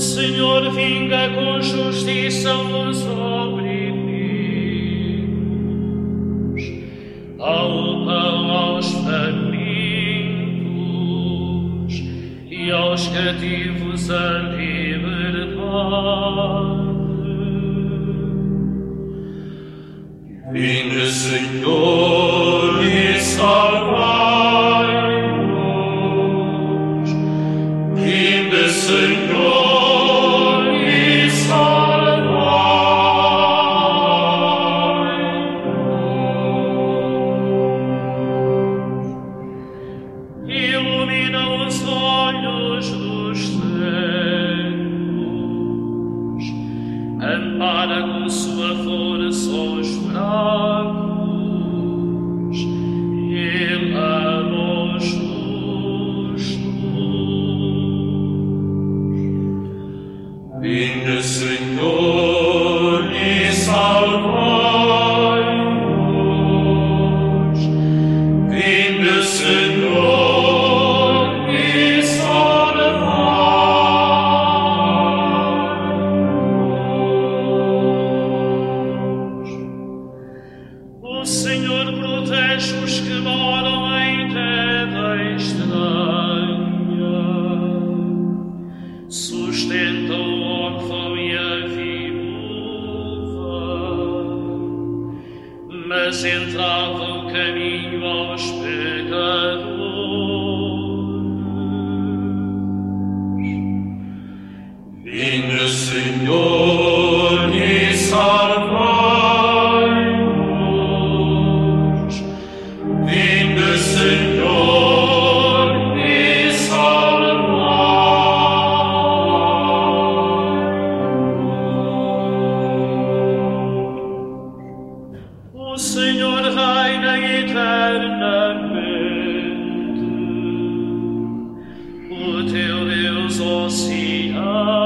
Senhor, vinga com justiça os oprimidos, ao pão aos famintos e aos cativos a liberdade. Vinde, Senhor. Ampara com sua força os braços. Protege os que moram em terra estranha. Sustenta o órfão e a viúva, mas entrava o caminho aos pecadores. see us.